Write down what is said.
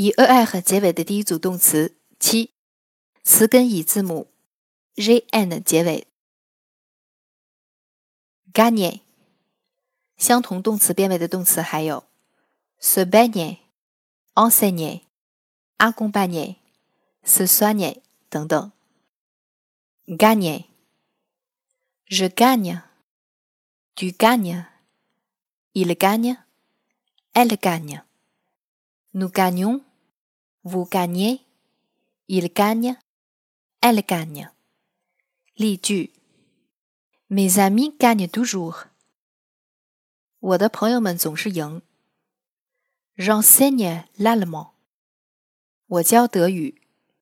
以 er 结尾的第一组动词。七，词根以字母 z、n 结尾。gagner，相同动词变位的动词还有：sebagner、enseigner、accompagner、se soigner 等等。gagner，je gagne，tu gagnes，il gagne，elle gagne，nous gagnons，vous gagnez。Il gagne, elle gagne. 例句：Mes amis gagnent toujours. 我的朋友们总是赢。J'enseigne l'allemand. 我教德语。